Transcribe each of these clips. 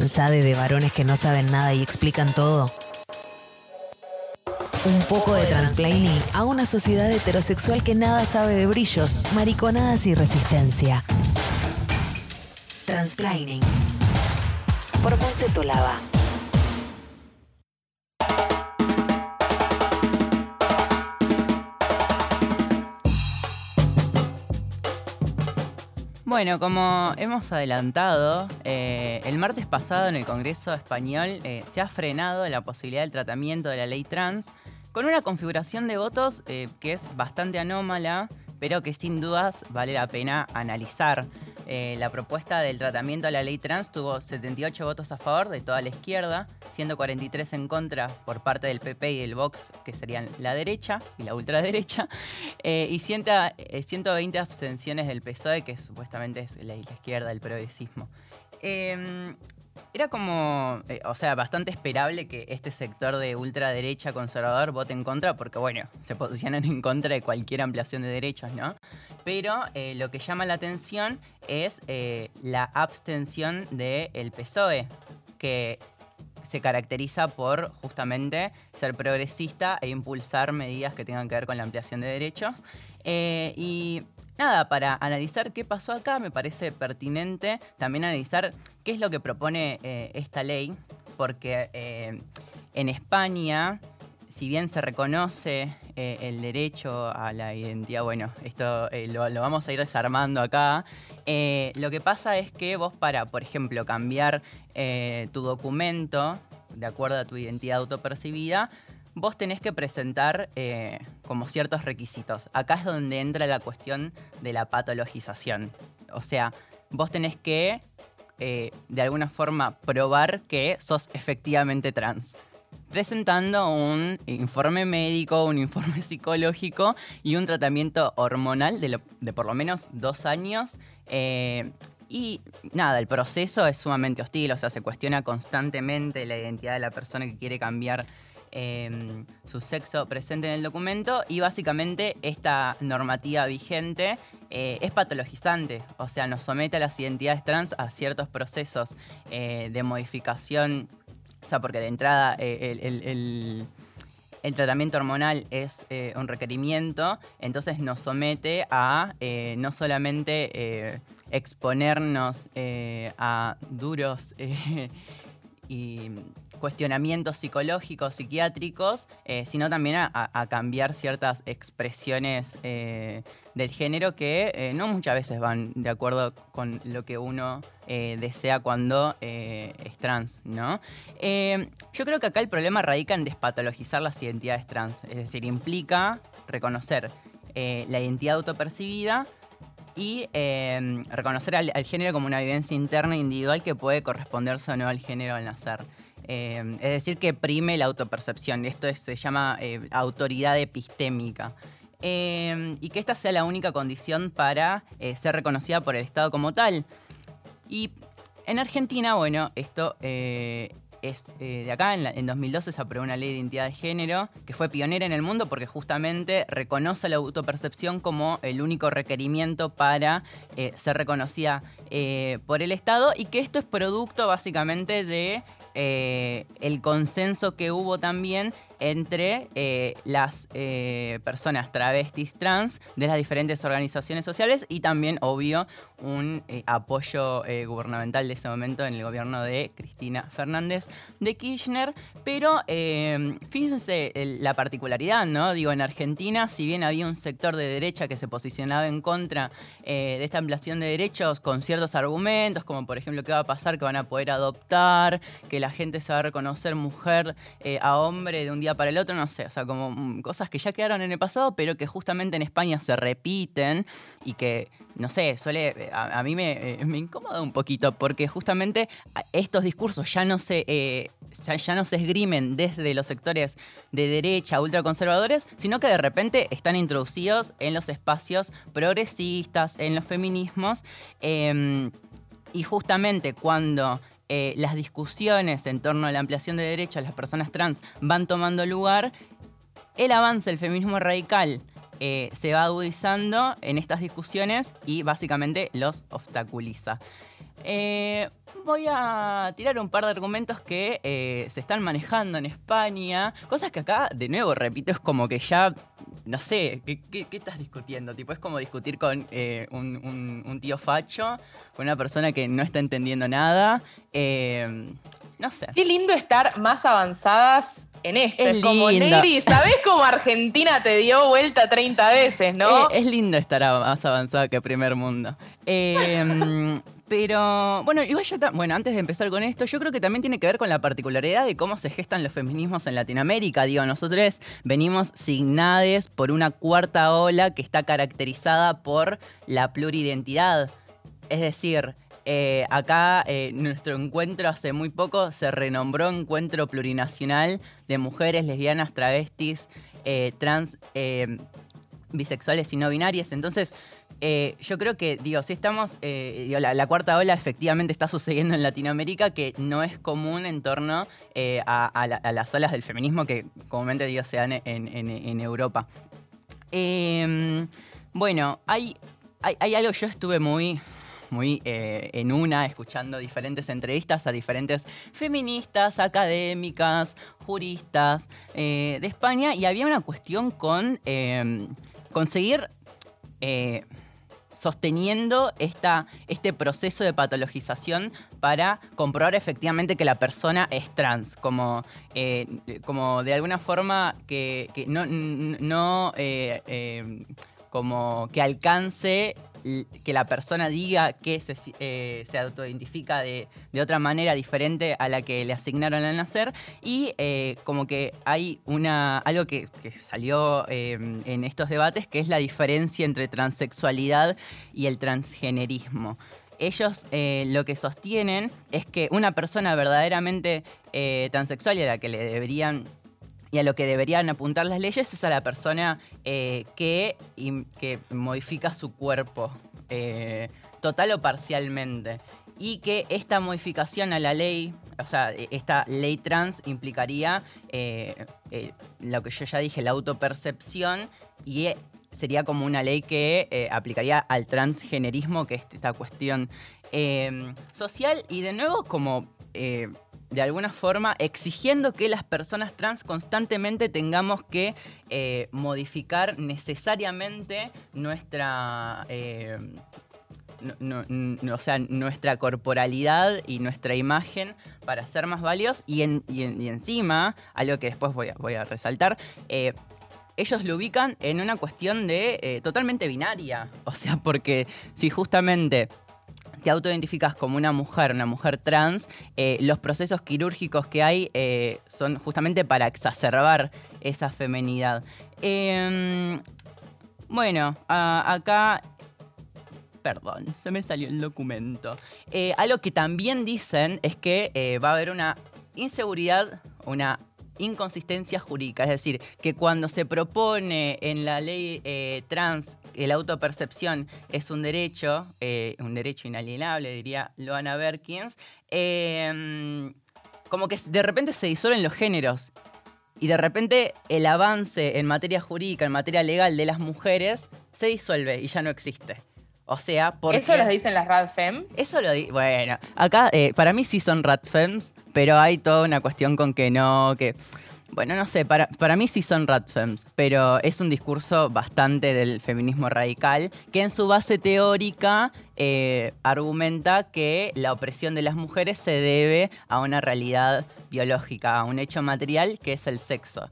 ¿Cansade de varones que no saben nada y explican todo? Un poco de transplaining a una sociedad heterosexual que nada sabe de brillos, mariconadas y resistencia. Transplaining. Por Ponce Lava. Bueno, como hemos adelantado, eh, el martes pasado en el Congreso Español eh, se ha frenado la posibilidad del tratamiento de la ley trans con una configuración de votos eh, que es bastante anómala, pero que sin dudas vale la pena analizar. Eh, la propuesta del tratamiento a la ley trans tuvo 78 votos a favor de toda la izquierda, 143 en contra por parte del PP y del Vox, que serían la derecha y la ultraderecha, eh, y 120 eh, abstenciones del PSOE, que supuestamente es la, izquierda, el progresismo. Era como, eh, o sea, bastante esperable que este sector de ultraderecha conservador vote en contra, porque bueno, se posicionan en contra de cualquier ampliación de derechos, ¿no? Pero eh, lo que llama la atención es eh, la abstención del PSOE, que se caracteriza por justamente ser progresista e impulsar medidas que tengan que ver con la ampliación de derechos. y nada, para analizar qué pasó acá, me parece pertinente también analizar qué es lo que propone eh, esta ley, porque eh, en España, si bien se reconoce eh, el derecho a la identidad, bueno, esto lo, lo, vamos a ir desarmando acá, lo que pasa es que vos para, por ejemplo, cambiar tu documento de acuerdo a tu identidad autopercibida, vos tenés que presentar eh, como ciertos requisitos. Acá es donde entra la cuestión de la patologización. O sea, vos tenés que, eh, de alguna forma, probar que sos efectivamente trans. Presentando un informe médico, un informe psicológico y un tratamiento hormonal de, por lo menos dos años. Eh, y nada, el proceso es sumamente hostil, o sea, se cuestiona constantemente la identidad de la persona que quiere cambiar Em, su sexo presente en el documento y básicamente esta normativa vigente eh, es patologizante, o sea, nos somete a las identidades trans a ciertos procesos eh, de modificación, o sea, porque de entrada eh, el, tratamiento hormonal es un requerimiento, entonces nos somete a no solamente exponernos a duros y cuestionamientos psicológicos, psiquiátricos, eh, sino también a, cambiar ciertas expresiones eh, del género que eh, no muchas veces van de acuerdo con lo que uno desea cuando es trans, ¿no? yo creo que acá el problema radica en despatologizar las identidades trans, es decir, implica reconocer la identidad autopercibida y reconocer al, al, género como una vivencia interna e individual que puede corresponderse o no al género al nacer. Eh, es decir, que prime la autopercepción. Esto se llama eh, autoridad epistémica. Eh, y que esta sea la única condición para ser reconocida por el Estado como tal. Y en Argentina, bueno, esto es de acá, en, 2012 se aprobó una ley de identidad de género que fue pionera en el mundo porque justamente reconoce la autopercepción como el único requerimiento para ser reconocida por el Estado y que esto es producto básicamente de eh, el consenso que hubo también entre eh, las eh, personas travestis trans de las diferentes organizaciones sociales y también, obvio, un apoyo gubernamental de ese momento en el gobierno de Cristina Fernández de Kirchner. Pero fíjense la particularidad, ¿no? Digo, en Argentina, si bien había un sector de derecha que se posicionaba en contra de esta ampliación de derechos con ciertos argumentos, como por ejemplo qué va a pasar, que van a poder adoptar, que la gente se va a reconocer mujer a hombre de un día para el otro, no sé, o sea, como mm, cosas que ya quedaron en el pasado, pero que justamente en España se repiten y que, no sé, suele, a, mí me, eh, me, incomoda un poquito, porque justamente estos discursos ya no se, eh, ya no se esgrimen desde los sectores de derecha, ultraconservadores, sino que de repente están introducidos en los espacios progresistas, en los feminismos. Em, y justamente cuando eh, las discusiones en torno a la ampliación de derechos a las personas trans van tomando lugar, el avance del feminismo radical eh, se va agudizando en estas discusiones y básicamente los obstaculiza. Eh, voy a tirar un par de argumentos que eh, se están manejando en España. Cosas que acá, de nuevo, repito, es como que ya. No sé, ¿qué, qué- qué estás discutiendo? Tipo, es como discutir con eh, un, un- un tío facho, con una persona que no está entendiendo nada. No sé. Qué lindo estar más avanzadas en esto. Es Es, como, lindo. Negri, ¿sabés cómo Argentina te dio vuelta 30 veces, no? Eh, es lindo estar más avanzado que primer mundo. Eh, pero, bueno, igual yo, bueno, antes de empezar con esto, yo creo que también tiene que ver con la particularidad de cómo se gestan los feminismos en Latinoamérica. Digo, nosotros venimos signades por una cuarta ola que está caracterizada por la pluridentidad. Es decir, eh, acá eh, nuestro encuentro hace muy poco se renombró Encuentro Plurinacional de Mujeres, Lesbianas, Travestis, eh, Trans, Bisexuales y No Binarias. Entonces, eh, yo creo que, digo, si estamos, eh, la, cuarta ola efectivamente está sucediendo en Latinoamérica, que no es común en torno eh, a, a la- a las olas del feminismo que comúnmente, digo, se dan en, Europa. Eh, bueno, hay, hay, hay algo, yo estuve muy, muy en una, escuchando diferentes entrevistas a diferentes feministas, académicas, juristas de España, y había una cuestión con eh, conseguir... sosteniendo esta, este proceso de patologización para comprobar efectivamente que la persona es trans, como, eh, como de alguna forma que, no, no eh, eh, como que alcance que la persona diga que se, eh, se autoidentifica de, de otra manera diferente a la que le asignaron al nacer y eh, como que hay una algo que, que salió eh, en estos debates que es la diferencia entre transexualidad y el transgenerismo. Ellos lo que sostienen es que una persona verdaderamente transexual y la que le deberían y a lo que deberían apuntar las leyes es a la persona eh, que, que modifica su cuerpo, eh, total o parcialmente. Y que esta modificación a la ley, o sea, e- esta ley trans implicaría eh, lo que yo ya dije, la autopercepción, y sería como una ley que aplicaría al transgenerismo, que es esta cuestión social, y de nuevo como... de alguna forma exigiendo que las personas trans constantemente tengamos que eh, modificar necesariamente nuestra, eh, o sea, nuestra corporalidad y nuestra imagen para ser más válidos y, en- y en- y encima, algo que después voy a, resaltar, eh, ellos lo ubican en una cuestión de totalmente binaria. O sea, porque si justamente te autoidentificas como una mujer, una mujer trans, eh, los procesos quirúrgicos que hay eh, son justamente para exacerbar esa femenidad. Em, bueno, acá... Perdón, se me salió el documento. Eh, algo que también dicen es que va a haber una inseguridad, una inconsistencia jurídica. Es decir, que cuando se propone en la ley trans la autopercepción es un derecho, eh, un derecho inalienable, diría Loana Berkins, eh, como que de repente se disuelven los géneros. Y de repente el avance en materia jurídica, en materia legal de las mujeres, se disuelve y ya no existe. O sea, porque... Eso lo dicen las RadFem. Eso lo di Bueno, acá eh, para mí sí son ratfems, pero hay toda una cuestión con que no, que. Bueno, no sé, para, para mí sí son ratfems, pero es un discurso bastante del feminismo radical que en su base teórica eh, argumenta que la opresión de las mujeres se debe a una realidad biológica, a un hecho material que es el sexo.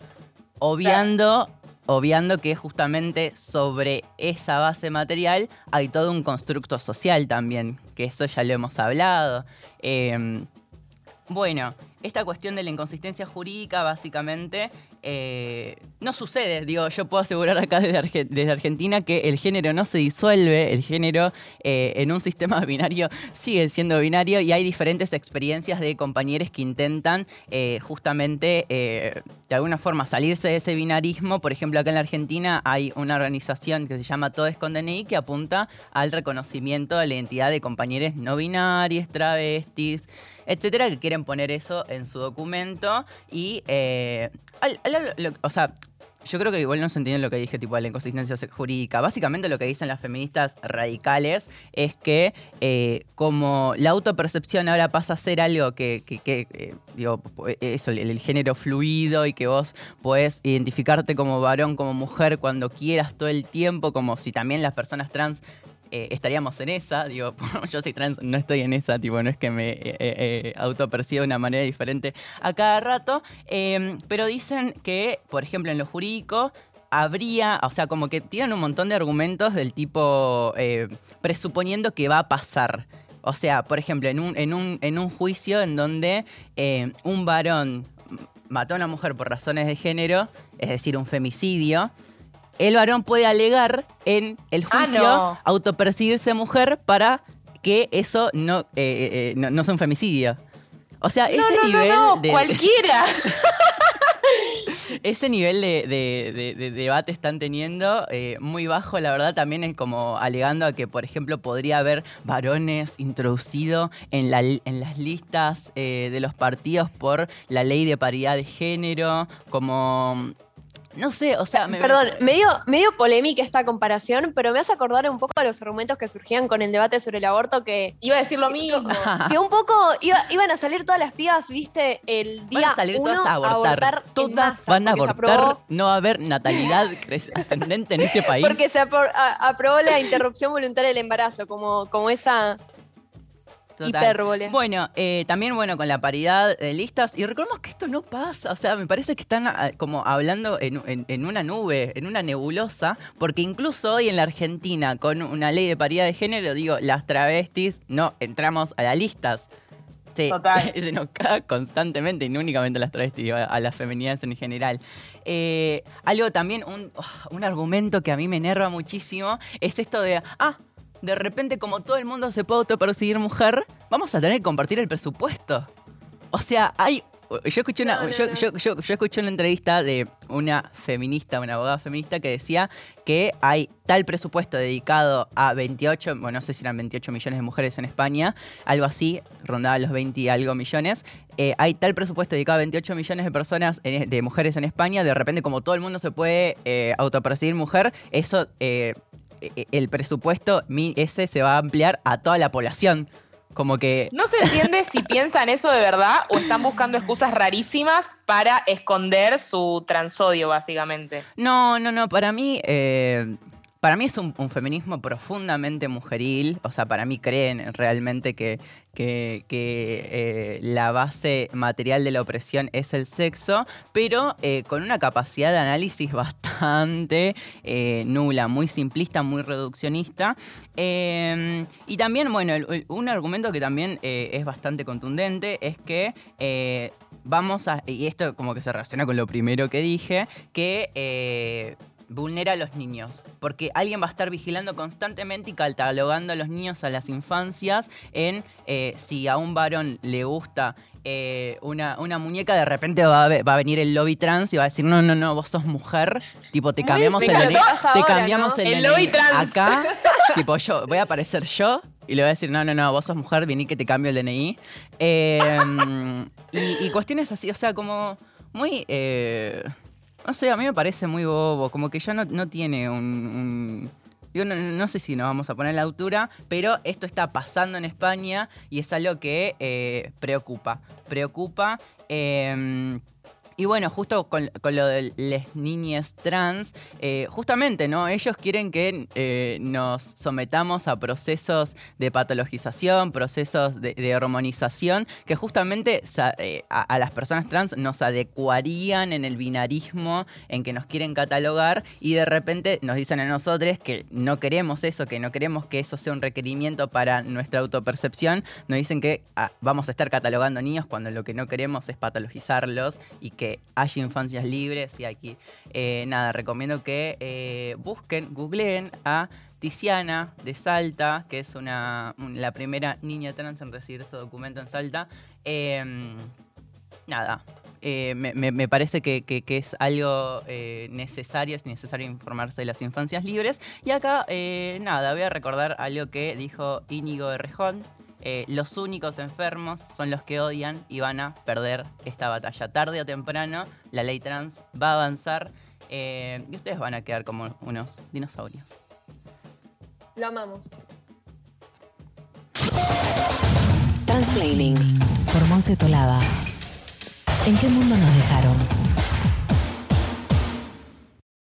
Obviando obviando que justamente sobre esa base material hay todo un constructo social también, que eso ya lo hemos hablado. Eh, bueno, esta cuestión de la inconsistencia jurídica básicamente eh, no sucede. Digo, yo puedo asegurar acá desde, Arge- desde Argentina que el género no se disuelve, el género eh, en un sistema binario sigue siendo binario y hay diferentes experiencias de compañeros que intentan eh, justamente eh, de alguna forma salirse de ese binarismo. Por ejemplo, acá en la Argentina hay una organización que se llama Todes con DNI que apunta al reconocimiento de la identidad de compañeros no binarios, travestis, etcétera, que quieren poner eso en su documento y, eh, o sea, yo creo que igual no se entiende lo que dije, tipo, la inconsistencia jurídica. Básicamente lo que dicen las feministas radicales es que eh, como la autopercepción ahora pasa a ser algo que, eh, digo, eso, el, el género fluido y que vos podés identificarte como varón, como mujer cuando quieras todo el tiempo, como si también las personas trans eh, estaríamos en esa, digo, yo soy trans, no estoy en esa, tipo, no es que me eh, eh, autoperciba de una manera diferente a cada rato, eh, pero dicen que, por ejemplo, en lo jurídico habría, o sea, como que tiran un montón de argumentos del tipo eh, presuponiendo que va a pasar. O sea, por ejemplo, en un, en un, en un juicio en donde eh, un varón mató a una mujer por razones de género, es decir, un femicidio, el varón puede alegar en el Ah, juicio no. autopercibirse mujer para que eso no, eh, eh, eh, no, no sea un femicidio. O sea, ese no, no, nivel no, de, cualquiera. ese nivel de, de- de- de debate están teniendo eh, muy bajo, la verdad, también es como alegando a que, por ejemplo, podría haber varones introducidos en, la, en las listas eh, de los partidos por la ley de paridad de género, como... No sé, o sea... me- Perdón, medio, medio polémica esta comparación, pero me hace acordar un poco a los argumentos que surgían con el debate sobre el aborto, que, Iba a decir lo mismo. que un poco iba- iban a salir todas las pibas, viste, el Van día a salir uno todas a abortar. todas masa, van a abortar. No va a haber natalidad ascendente en este país. Porque se apro- a- aprobó la interrupción voluntaria del embarazo, como, como esa Total. hipérbole. Bueno, eh, también bueno con la paridad de listas y recordemos que esto no pasa, o sea, me parece que están ah, como hablando en, en- en una nube, en una nebulosa, porque incluso hoy en la Argentina con una ley de paridad de género, digo, las travestis no entramos a las listas. Sí, Total. se nos cae constantemente, y no únicamente a las travestis, digo, a, a las feminidades en general. Eh, algo también, un, oh, un argumento que a mí me enerva muchísimo, es esto de, ah, de repente como todo el mundo se puede autopercibir mujer, vamos a tener que compartir el presupuesto. O sea, hay... Yo escuché, una, No, no, yo, no. yo- yo- yo escuché una entrevista de una feminista, una abogada feminista, que decía que hay tal presupuesto dedicado a 28, bueno, no sé si eran 28 millones de mujeres en España, algo así, rondaba los 20 y algo millones. Eh, hay tal presupuesto dedicado a 28 millones de personas, en- de mujeres en España, de repente como todo el mundo se puede eh, autopercibir mujer, eso, eh, eh, el presupuesto ese se va a ampliar a toda la población. Como que No se entiende si piensan eso de verdad o están buscando excusas rarísimas para esconder su transodio, básicamente. No, no, no. Para mí, eh, para mí es un, feminismo profundamente mujeril. O sea, para mí creen realmente que, que- eh, la base material de la opresión es el sexo, pero eh, con una capacidad de análisis bastante eh, nula, muy simplista, muy reduccionista. Eh, y también, bueno, un argumento que también es bastante contundente es que vamos a, y esto como que se relaciona con lo primero que dije, que vulnera a los niños, porque alguien va a estar vigilando constantemente y catalogando a los niños a las infancias en eh, si a un varón le gusta eh, una, una muñeca, de repente va a, va a venir el lobby trans y va a decir, no, no, no, vos sos mujer, tipo, te Muy cambiamos el que pasa te ahora, cambiamos ¿no? el, El lobby trans. acá, tipo, yo, voy a aparecer yo y le voy a decir, no, no, no, vos sos mujer, vení que te cambio el DNI. Eh, y, y cuestiones así, o sea, como muy... eh, no sé, a mí me parece muy bobo, como que ya no, no tiene un... un- digo, no, sé si nos vamos a poner la altura, pero esto está pasando en España y es algo que eh, preocupa. Preocupa. eh, y bueno, justo con, con lo de las niñas trans, eh, justamente, ¿no? Ellos quieren que eh, nos sometamos a procesos de patologización, procesos de, de hormonización, que justamente eh, a, a las personas trans nos adecuarían en el binarismo en que nos quieren catalogar y de repente nos dicen a nosotros que no queremos eso, que no queremos que eso sea un requerimiento para nuestra autopercepción, nos dicen que ah, vamos a estar catalogando niños cuando lo que no queremos es patologizarlos y que haya infancias libres y aquí eh, nada, recomiendo que eh, busquen, googleen a Tiziana de Salta, que es una, un- la primera niña trans en recibir su documento en Salta. Em, nada, eh, me, parece que, que- que es algo necesario, es necesario informarse de las infancias libres. Y acá, nada, voy a recordar algo que dijo Íñigo de Rejón. Eh, los únicos enfermos son los que odian y van a perder esta batalla. Tarde o temprano, la ley trans va a avanzar eh, y ustedes van a quedar como unos dinosaurios. Lo amamos. Transplaining por Monse Tolaba. ¿En qué mundo nos dejaron?